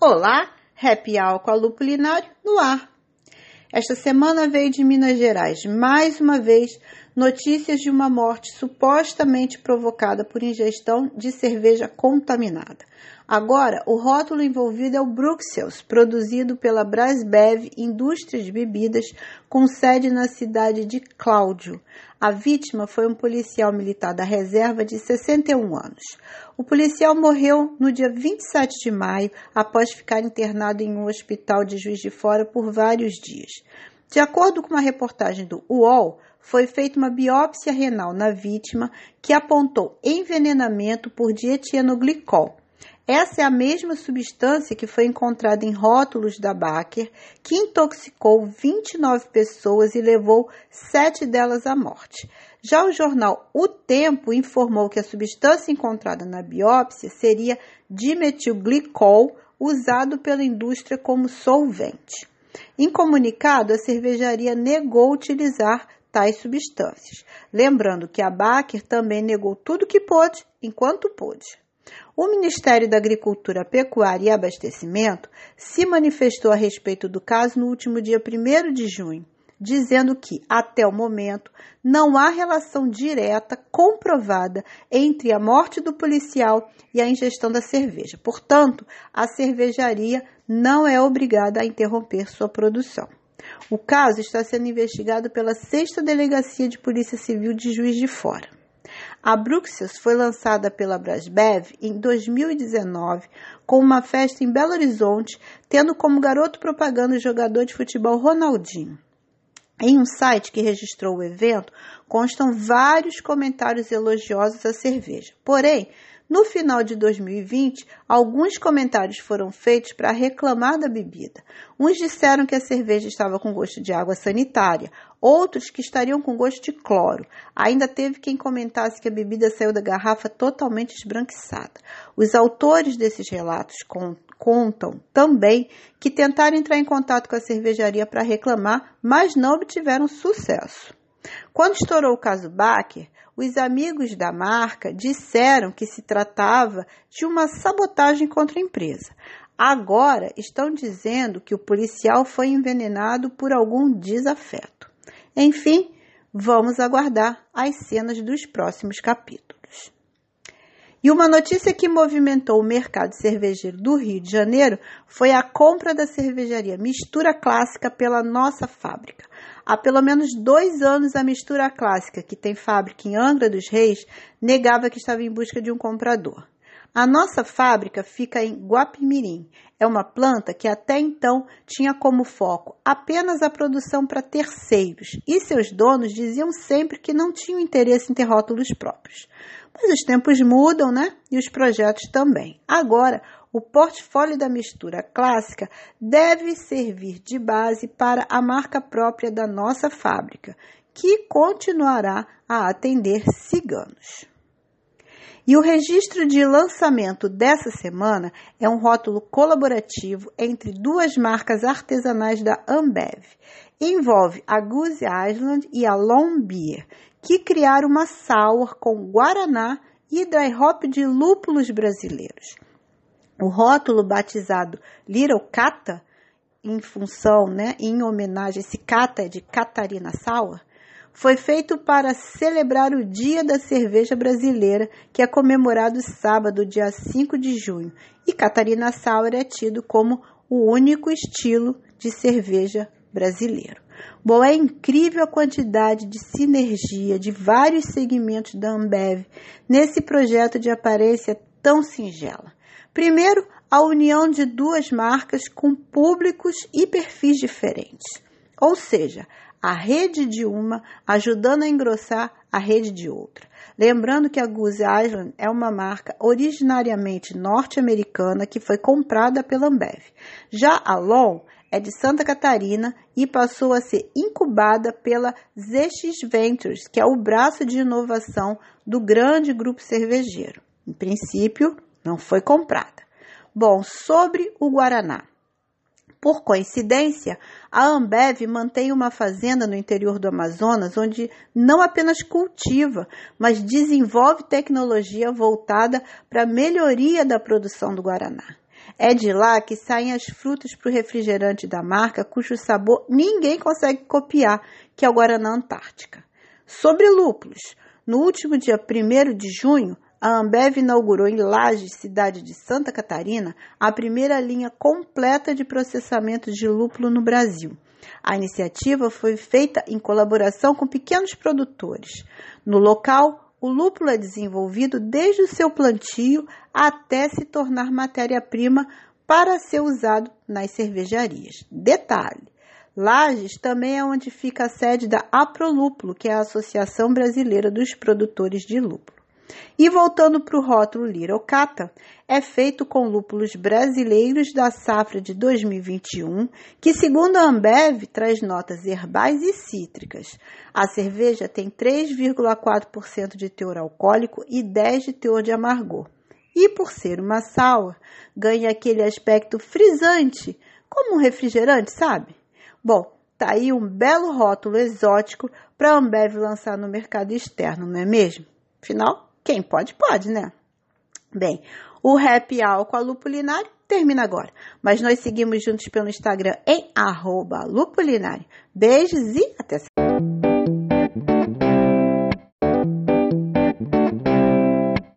Olá, Happy Hour com a Lupulinário no ar. Esta semana veio de Minas Gerais, mais uma vez, notícias de uma morte supostamente provocada por ingestão de cerveja contaminada. Agora, o rótulo envolvido é o Bruxelles, produzido pela Brasbev Indústria de Bebidas, com sede na cidade de Cláudio. A vítima foi um policial militar da reserva de 61 anos. O policial morreu no dia 27 de maio, após ficar internado em um hospital de Juiz de Fora por vários dias. De acordo com uma reportagem do UOL, foi feita uma biópsia renal na vítima que apontou envenenamento por dietilenoglicol. Essa é a mesma substância que foi encontrada em rótulos da Baker, que intoxicou 29 pessoas e levou sete delas à morte. Já o jornal O Tempo informou que a substância encontrada na biópsia seria dimetilglicol, usado pela indústria como solvente. Em comunicado, a cervejaria negou utilizar tais substâncias, lembrando que a Baker também negou tudo que pôde enquanto pôde. O Ministério da Agricultura, Pecuária e Abastecimento se manifestou a respeito do caso no último dia 1 de junho, dizendo que, até o momento, não há relação direta comprovada entre a morte do policial e a ingestão da cerveja. Portanto, a cervejaria não é obrigada a interromper sua produção. O caso está sendo investigado pela Sexta Delegacia de Polícia Civil de Juiz de Fora. A Bruxelles foi lançada pela Brasbev em 2019 com uma festa em Belo Horizonte, tendo como garoto propaganda o jogador de futebol Ronaldinho. Em um site que registrou o evento, constam vários comentários elogiosos à cerveja. Porém, no final de 2020, alguns comentários foram feitos para reclamar da bebida. Uns disseram que a cerveja estava com gosto de água sanitária, outros que estariam com gosto de cloro. Ainda teve quem comentasse que a bebida saiu da garrafa totalmente esbranquiçada. Os autores desses relatos contam também que tentaram entrar em contato com a cervejaria para reclamar, mas não obtiveram sucesso. Quando estourou o caso Baker, os amigos da marca disseram que se tratava de uma sabotagem contra a empresa. Agora estão dizendo que o policial foi envenenado por algum desafeto. Enfim, vamos aguardar as cenas dos próximos capítulos. E uma notícia que movimentou o mercado cervejeiro do Rio de Janeiro foi a compra da cervejaria Mistura Clássica pela nossa fábrica. Há pelo menos dois anos, a Mistura Clássica, que tem fábrica em Angra dos Reis, negava que estava em busca de um comprador. A nossa fábrica fica em Guapimirim. É uma planta que até então tinha como foco apenas a produção para terceiros e seus donos diziam sempre que não tinham interesse em ter rótulos próprios. Mas os tempos mudam, né? E os projetos também. Agora, o portfólio da mistura clássica deve servir de base para a marca própria da nossa fábrica, que continuará a atender ciganos. E o registro de lançamento dessa semana é um rótulo colaborativo entre duas marcas artesanais da Ambev. Envolve a Goose Island e a Long Beer, que criaram uma sour com guaraná e dry hop de lúpulos brasileiros. O rótulo batizado Little Cata, em função, né, em homenagem, esse Cata é de Catarina Sauer, foi feito para celebrar o Dia da Cerveja Brasileira, que é comemorado sábado, dia 5 de junho. E Catarina Sauer é tido como o único estilo de cerveja brasileiro. Bom, é incrível a quantidade de sinergia de vários segmentos da Ambev nesse projeto de aparência tão singela. Primeiro, a união de duas marcas com públicos e perfis diferentes, ou seja, a rede de uma ajudando a engrossar a rede de outra. Lembrando que a Goose Island é uma marca originariamente norte-americana que foi comprada pela Ambev. Já a Long é de Santa Catarina e passou a ser incubada pela ZX Ventures, que é o braço de inovação do grande grupo cervejeiro. Em princípio, não foi comprada. Bom, sobre o Guaraná. Por coincidência, a Ambev mantém uma fazenda no interior do Amazonas onde não apenas cultiva, mas desenvolve tecnologia voltada para a melhoria da produção do Guaraná. É de lá que saem as frutas para o refrigerante da marca, cujo sabor ninguém consegue copiar, que é o Guaraná Antártica. Sobre lúpulos, no último dia 1 de junho, a Ambev inaugurou em Lages, cidade de Santa Catarina, a primeira linha completa de processamento de lúpulo no Brasil. A iniciativa foi feita em colaboração com pequenos produtores. No local, o lúpulo é desenvolvido desde o seu plantio até se tornar matéria-prima para ser usado nas cervejarias. Detalhe: Lages também é onde fica a sede da Aprolúpulo, que é a Associação Brasileira dos Produtores de Lúpulo. E voltando para o rótulo Lirocata, é feito com lúpulos brasileiros da safra de 2021, que, segundo a Ambev, traz notas herbais e cítricas. A cerveja tem 3,4% de teor alcoólico e 10% de teor de amargor. E por ser uma sour, ganha aquele aspecto frisante, como um refrigerante, sabe? Bom, tá aí um belo rótulo exótico para a Ambev lançar no mercado externo, não é mesmo? Afinal, quem pode, pode, né? Bem, o Hour com a Lupulinário termina agora. Mas nós seguimos juntos pelo Instagram em arroba Lupulinário. Beijos e até